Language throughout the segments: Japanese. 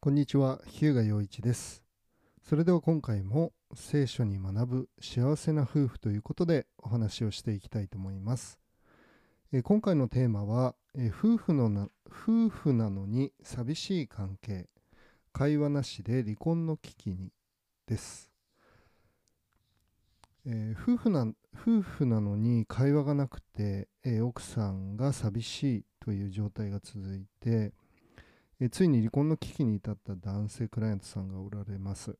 こんにちは、日向陽一です。それでは今回も聖書に学ぶ幸せな夫婦ということでお話をしていきたいと思います。え今回のテーマは、え夫婦のな夫婦なのに寂しい関係、会話なしで離婚の危機にです。えー夫婦な夫婦なのに会話がなくて、えー奥さんが寂しいという状態が続いて、えーついに離婚の危機に至った男性クライアントさんがおられます。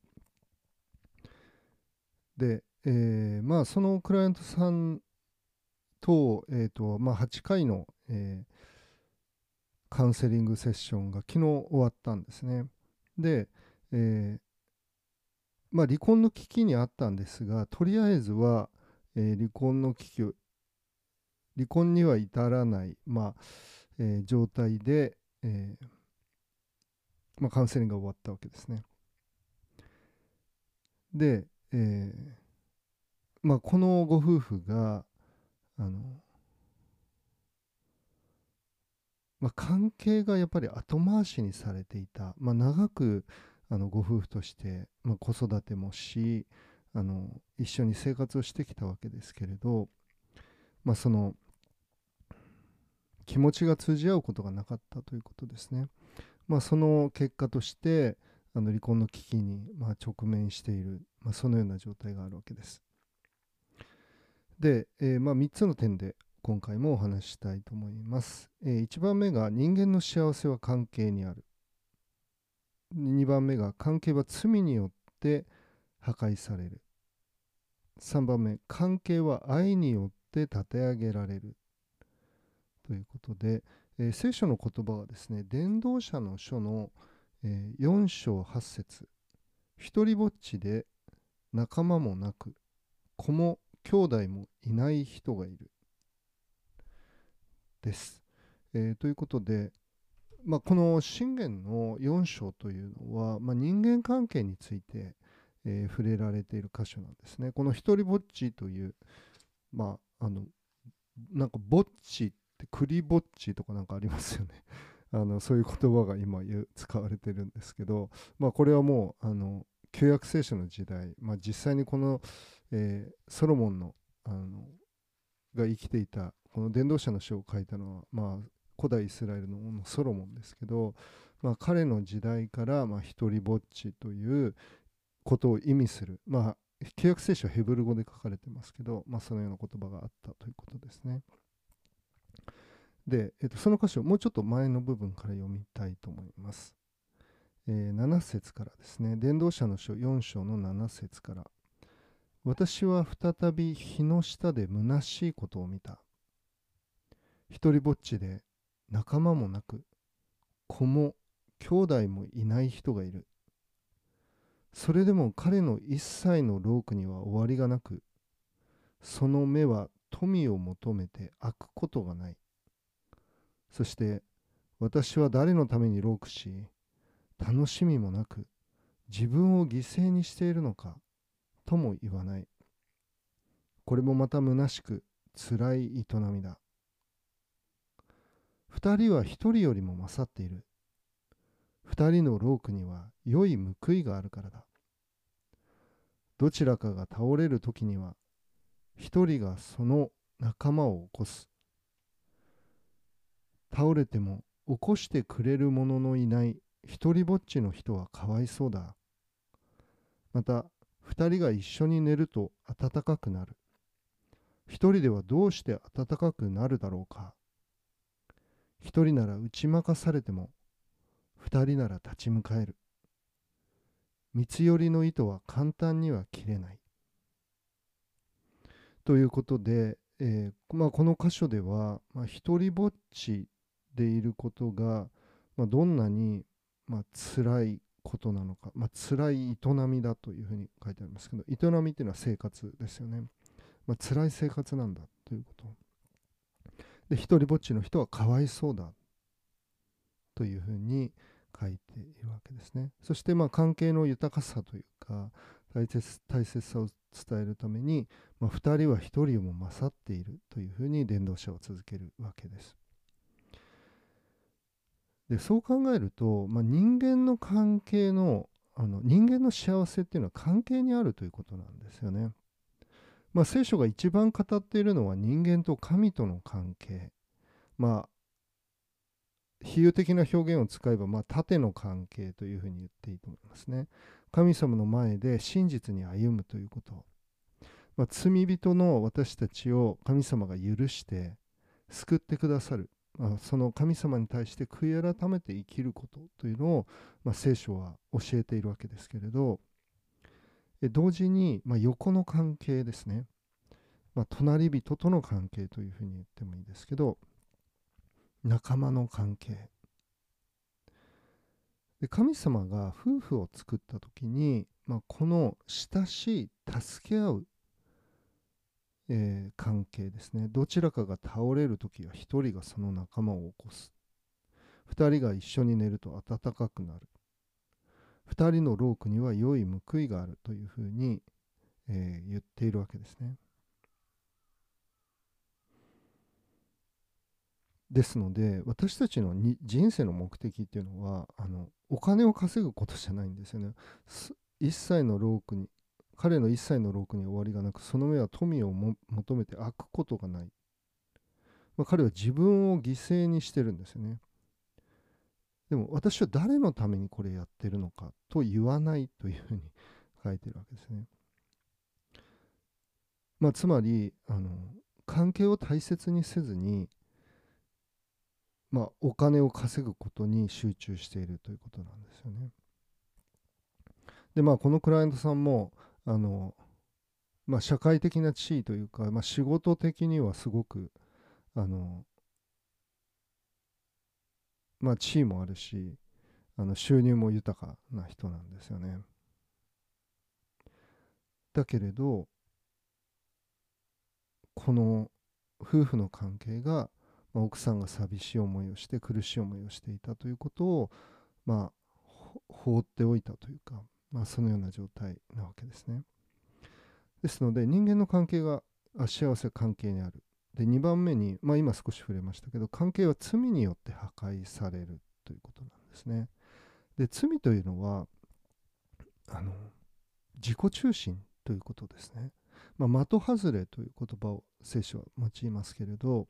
で、えーまあそのクライアントさんと,、えーとまあ、8回の、えーカウンセリングセッションが昨日終わったんですね。で、えーまあ、離婚の危機にあったんですがとりあえずは、えー離婚の危機を離婚には至らない、まあえー状態で、えーまあ、カウンセリングが終わったわけですね。で、えーまあ、このご夫婦があの、まあ、関係がやっぱり後回しにされていた、まあ、長くあのご夫婦として、まあ、子育てもしあの一緒に生活をしてきたわけですけれど、まあ、その気持ちが通じ合うことがなかったということですね。まあ、その結果としてあの離婚の危機にま直面している、まあ、そのような状態があるわけです。で、えーま、3つの点で今回もお話ししたいと思います。え1番目が人間の幸せは関係にある。2番目が関係は罪によって破壊される。3番目、関係は愛によって立て上げられる。ということで、えー聖書の言葉はですね、伝道者の書の、えー4章8節一人ぼっちで仲間もなく、子も兄弟もいない人がいる。です。えーということで、まあ、この信玄の4章というのは、まあ、人間関係について、えー触れられている箇所なんですね。この一人ぼっちという、まあ、あの、なんかぼっちって栗ぼっちとかなんかありますよね。あのそういう言葉が今使われてるんですけど、まあ、これはもうあの旧約聖書の時代、まあ、実際にこの、えーソロモンのあのが生きていたこの伝道者の書を書いたのは、まあ、古代イスラエルの王のソロモンですけど、まあ、彼の時代から、まあ、一人ぼっちということを意味する、まあ、旧約聖書はヘブル語で書かれてますけど、まあ、そのような言葉があったということですね。で、えっと、その箇所、もうちょっと前の部分から読みたいと思います。えー7節からですね、伝道者の書4章の7節から。私は再び日の下で虚しいことを見た。一人ぼっちで仲間もなく、子も兄弟もいない人がいる。それでも彼の一切の労苦には終わりがなく、その目は富を求めて開くことがない。そして私は誰のために労苦し、楽しみもなく自分を犠牲にしているのかとも言わない。これもまた虚しく辛い営みだ。二人は一人よりも勝っている。二人の労苦には良い報いがあるからだ。どちらかが倒れる時には一人がその仲間を起こす。倒れても起こしてくれる者ののいない一人ぼっちの人はかわいそうだ。また、二人が一緒に寝ると暖かくなる。一人ではどうして暖かくなるだろうか。一人なら打ち負かされても、二人なら立ち向かえる。三つ寄りの糸は簡単には切れない。ということで、えーまあ、この箇所では、まあ、一人ぼっちでいることが、まあ、どんなに、まあ辛いことなのか、まあ辛い営みだというふうに書いてありますけど営みっていうのは生活ですよね、まあ辛い生活なんだということ。で一人ぼっちの人はかわいそうだというふうに書いているわけですね。そしてまあ関係の豊かさというか大切大切さを伝えるために、まあ、2人は1人をも勝っているというふうに伝道者は続けるわけです。でそう考えると、まあ、人間の関係のあの人間の幸せっていうのは関係にあるということなんですよね。まあ、聖書が一番語っているのは人間と神との関係。まあ比喩的な表現を使えば、まあ、縦の関係というふうに言っていいと思いますね。神様の前で真実に歩むということ。まあ、罪人の私たちを神様が許して救ってくださる。その神様に対して悔い改めて生きることというのを、まあ、聖書は教えているわけですけれど、同時に、まあ、横の関係ですね。まあ、隣人との関係というふうに言ってもいいですけど、仲間の関係。で神様が夫婦を作った時に、まあ、この親しい助け合う、えー、関係ですねどちらかが倒れる時は1人がその仲間を起こす2人が一緒に寝ると暖かくなる2人のロークには良い報いがあるというふうに、えー、言っているわけですね。ですので私たちのに人生の目的っていうのはあのお金を稼ぐことじゃないんですよね。一切のロークに彼の一切のロークに終わりがなくその目は富を求めて開くことがない、まあ、彼は自分を犠牲にしてるんですよね。でも私は誰のためにこれやってるのかと言わないというふうに書いてるわけですね。まあつまりあの関係を大切にせずにまあ、お金を稼ぐことに集中しているということなんですよね。でまあこのクライアントさんもあの、まあ、社会的な地位というか、まあ、仕事的にはすごくあの、まあ、地位もあるしあの収入も豊かな人なんですよね。だけれどこの夫婦の関係がまあ、奥さんが寂しい思いをして苦しい思いをしていたということを、まあ、放っておいたというか、まあ、そのような状態なわけですね。ですので人間の関係が幸せ関係にある。で2番目に、まあ、今少し触れましたけど関係は罪によって破壊されるということなんですね。で罪というのはあの自己中心ということですね。まあ、的外れという言葉を聖書は用いますけれど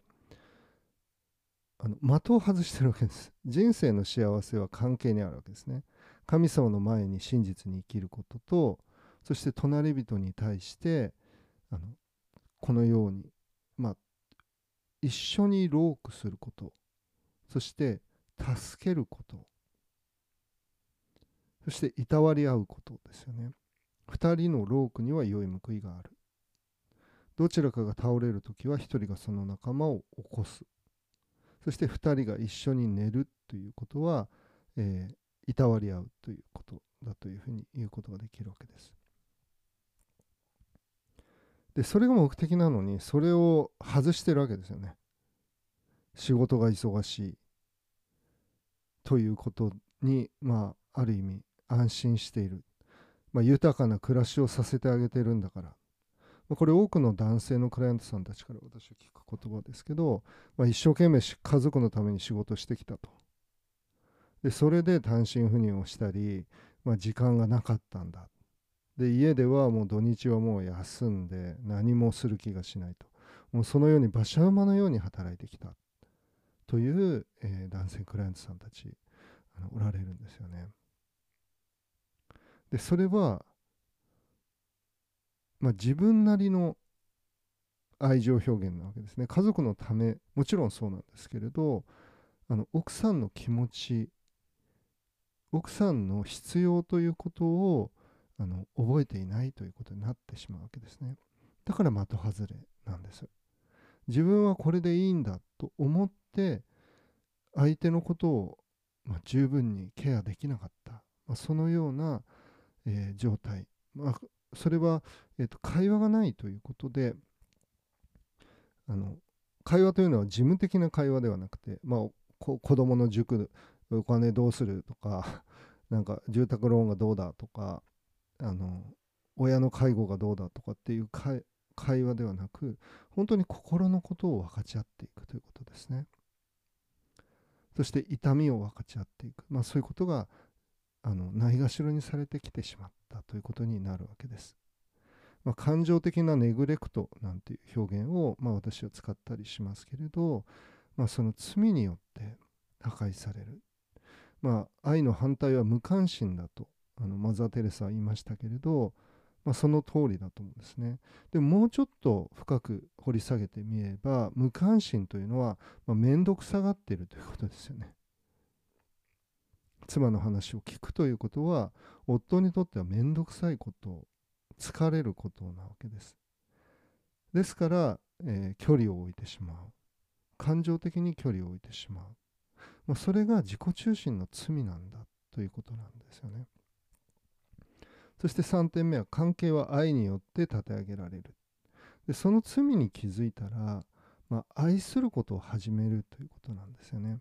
あの的を外してるわけです。人生の幸せは関係にあるわけですね。神様の前に真実に生きることと、そして隣人に対してあのこのように、まあ、一緒にロークすること、そして助けること、そしていたわり合うことですよね。二人のロークには良い報いがある。どちらかが倒れるときは一人がその仲間を起こす。そして2人が一緒に寝るということは、えー、いたわり合うということだというふうに言うことができるわけです。で、それが目的なのに、それを外してるわけですよね。仕事が忙しいということに、まあ、ある意味安心している。まあ、豊かな暮らしをさせてあげてるんだからこれ多くの男性のクライアントさんたちから私は聞く言葉ですけど、まあ、一生懸命家族のために仕事してきたと。で、それで単身赴任をしたり、まあ、時間がなかったんだ。で、家ではもう土日はもう休んで何もする気がしないと。もうそのように馬車馬のように働いてきたという、えー、男性クライアントさんたちあのおられるんですよね。で、それはまあ、自分なりの愛情表現なわけですね家族のためもちろんそうなんですけれどあの奥さんの気持ち奥さんの必要ということをあの覚えていないということになってしまうわけですね。だから的外れなんです。自分はこれでいいんだと思って相手のことを、まあ、十分にケアできなかった、まあ、そのような、えー、状態、まあ、それは、えーと、会話がないということであの会話というのは事務的な会話ではなくて、まあ、子供の塾お金どうするとか なんか住宅ローンがどうだとかあの親の介護がどうだとかっていう会話ではなく本当に心のことを分かち合っていくということですね。そして痛みを分かち合っていく、まあ、そういうことがあのないがしろにされてきてしまったということになるわけです。まあ、感情的なネグレクトなんていう表現を、まあ、私は使ったりしますけれど、まあ、その罪によって破壊される、まあ、愛の反対は無関心だとあのマザー・テレサは言いましたけれど、まあ、その通りだと思うんですね。でももうちょっと深く掘り下げてみれば無関心というのは、まあ、面倒くさがっているということですよね。妻の話を聞くということは夫にとっては面倒くさいこと疲れることなわけです。ですから、えー、距離を置いてしまう感情的に距離を置いてしまう、まあ、それが自己中心の罪なんだということなんですよね。そして3点目は関係は愛によって立て上げられる。でその罪に気づいたら、まあ、愛することを始めるということなんですよね。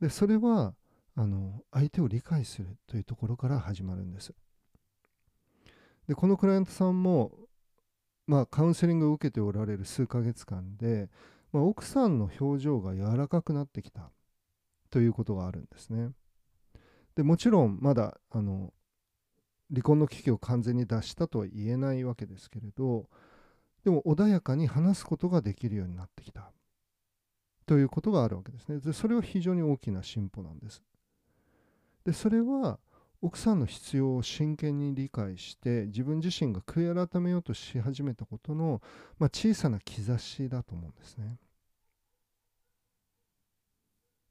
でそれはあの相手を理解するというところから始まるんです。でこのクライアントさんも、まあ、カウンセリングを受けておられる数ヶ月間で、まあ、奥さんの表情が柔らかくなってきたということがあるんですね。でもちろんまだあの離婚の危機を完全に脱したとは言えないわけですけれどでも穏やかに話すことができるようになってきた。ということがあるわけですね。でそれは非常に大きな進歩なんです。でそれは奥さんの必要を真剣に理解して自分自身が悔い改めようとし始めたことの、まあ、小さな兆しだと思うんですね。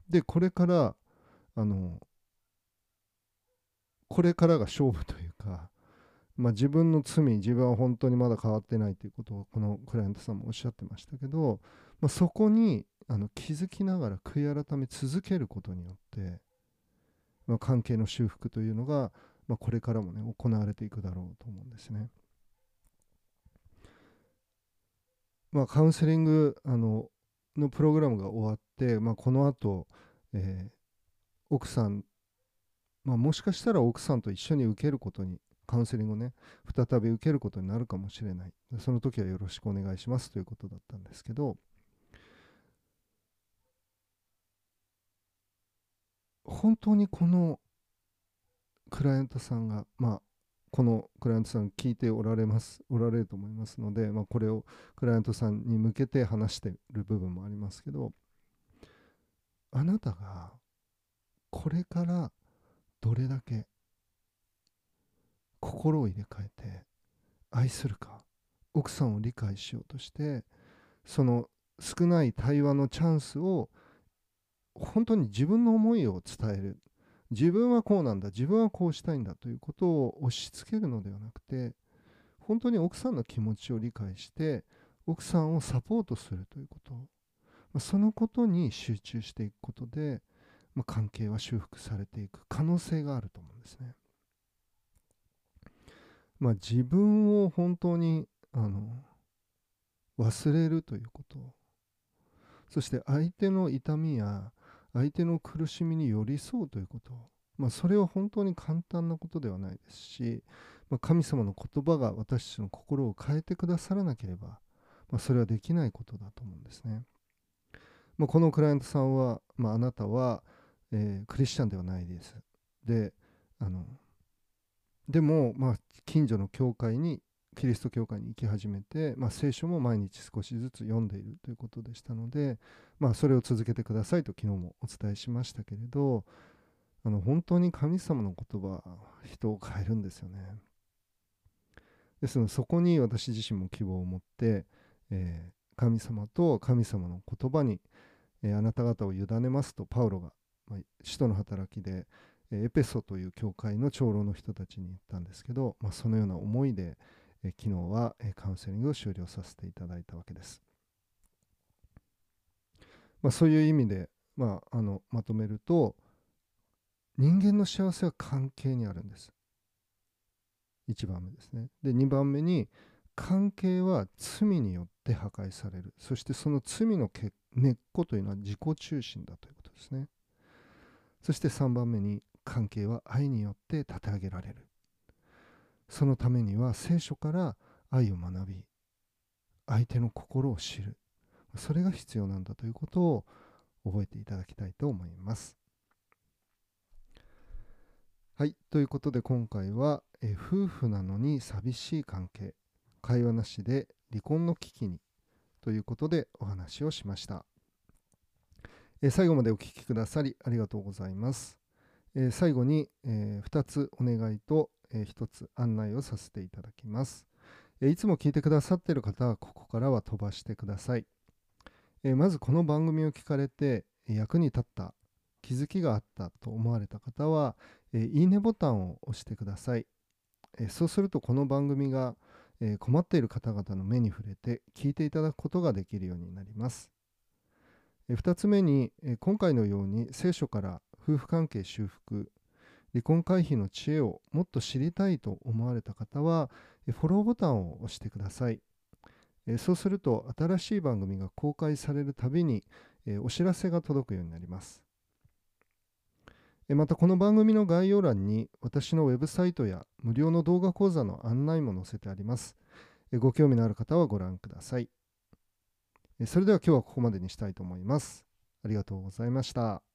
でこれからあのこれからが勝負というか、まあ、自分の罪自分は本当にまだ変わってないということをこのクライアントさんもおっしゃってましたけど、まあ、そこにあの気づきながら悔い改め続けることによって、まあ、関係の修復というのが、まあ、これからもね行われていくだろうと思うんですね。まあ、カウンセリングあののプログラムが終わって、まあ、この後、えー、奥さんまあ、もしかしたら奥さんと一緒に受けることにカウンセリングをね再び受けることになるかもしれない。その時はよろしくお願いしますということだったんですけど。本当にこのクライアントさんがまあこのクライアントさん聞いておられますおられると思いますので、まあ、これをクライアントさんに向けて話してる部分もありますけどあなたがこれからどれだけ心を入れ替えて愛するか奥さんを理解しようとしてその少ない対話のチャンスを本当に自分の思いを伝える。自分はこうなんだ自分はこうしたいんだということを押し付けるのではなくて本当に奥さんの気持ちを理解して奥さんをサポートするということそのことに集中していくことでまあ、関係は修復されていく可能性があると思うんですね。まあ、自分を本当にあの忘れるということそして相手の痛みや相手の苦しみに寄り添うということ、まあ、それは本当に簡単なことではないですし、まあ、神様の言葉が私たちの心を変えてくださらなければ、まあ、それはできないことだと思うんですね。まあ、このクライアントさんは、まあ、あなたはえー、クリスチャンではないです。であのでも、まあ、近所の教会にキリスト教会に行き始めて、まあ、聖書も毎日少しずつ読んでいるということでしたので、まあ、それを続けてくださいと昨日もお伝えしましたけれどあの本当に神様の言葉人を変えるんですよね。ですのでそこに私自身も希望を持って、えー、神様と神様の言葉に、えー、あなた方を委ねますとパウロがまあ、使徒の働きでエペソという教会の長老の人たちに言ったんですけど、まあ、そのような思いでえ昨日はカウンセリングを終了させていただいたわけです。まあ、そういう意味で、まあ、あのまとめると人間の幸せは関係にあるんです。1番目ですね。で2番目に関係は罪によって破壊されるそしてその罪の根っこというのは自己中心だということですね。そして3番目に関係は愛によって立て上げられるそのためには聖書から愛を学び相手の心を知るそれが必要なんだということを覚えていただきたいと思います。はい。ということで今回は、え夫婦なのに寂しい関係、会話なしで離婚の危機にということでお話をしました。え最後までお聴きくださりありがとうございます。え最後に、え2つお願いと、え1つ案内をさせていただきます。えいつも聞いてくださっている方はここからは飛ばしてください。えまずこの番組を聞かれて役に立った気づきがあったと思われた方は、えいいねボタンを押してください。えそうするとこの番組が、え困っている方々の目に触れて聞いていただくことができるようになります。え2つ目に、え今回のように聖書から夫婦関係修復離婚回避の知恵をもっと知りたいと思われた方はフォローボタンを押してください。そうすると新しい番組が公開されるたびにお知らせが届くようになります。またこの番組の概要欄に私のウェブサイトや無料の動画講座の案内も載せてあります。ご興味のある方はご覧ください。それでは今日はここまでにしたいと思います。ありがとうございました。